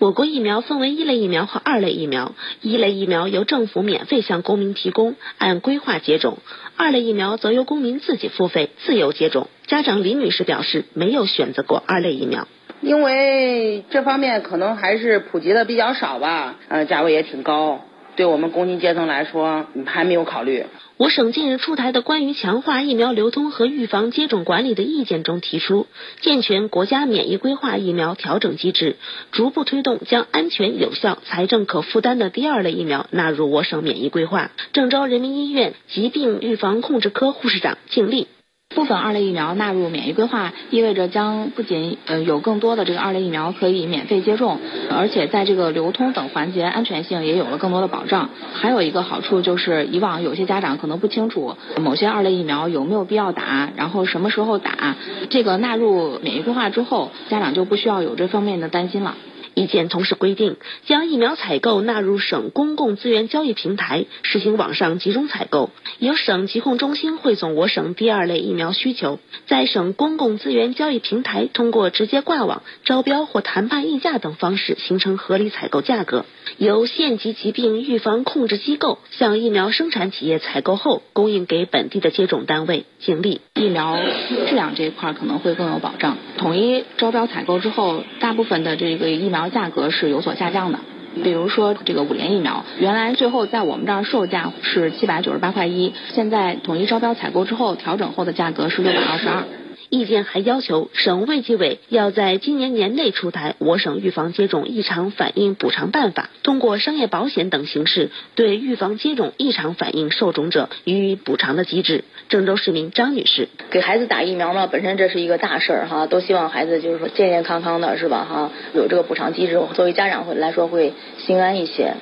我国疫苗分为一类疫苗和二类疫苗，一类疫苗由政府免费向公民提供，按规划接种；二类疫苗则由公民自己付费自由接种。家长李女士表示，没有选择过二类疫苗，因为这方面可能还是普及的比较少吧，呃，价位也挺高。对我们工薪阶层来说，还没有考虑。我省近日出台的关于强化疫苗流通和预防接种管理的意见中提出，健全国家免疫规划疫苗调整机制，逐步推动将安全有效、财政可负担的第二类疫苗纳入我省免疫规划。郑州人民医院疾病预防控制科护士长静丽。部分二类疫苗纳入免疫规划，意味着将不仅呃有更多的这个二类疫苗可以免费接种，而且在这个流通等环节安全性也有了更多的保障。还有一个好处就是，以往有些家长可能不清楚某些二类疫苗有没有必要打，然后什么时候打，这个纳入免疫规划之后，家长就不需要有这方面的担心了。意见同时规定，将疫苗采购纳入省公共资源交易平台，实行网上集中采购，由省疾控中心汇总我省第二类疫苗需求，在省公共资源交易平台通过直接挂网、招标或谈判议价等方式形成合理采购价格，由县级疾病预防控制机构向疫苗生产企业采购后供应给本地的接种单位。尽力疫苗质量这一块可能会更有保障。统一招标采购之后，大部分的这个疫苗价格是有所下降的。比如说这个五联疫苗，原来最后在我们这儿售价是七百九十八块一，现在统一招标采购之后调整后的价格是六百二十二。意见还要求省卫计委要在今年年内出台我省预防接种异常反应补偿办法，通过商业保险等形式对预防接种异常反应受种者予以补偿的机制。郑州市民张女士，给孩子打疫苗呢，本身这是一个大事儿哈，都希望孩子就是说健健康康的，是吧哈？有这个补偿机制，作为家长会来说会心安一些。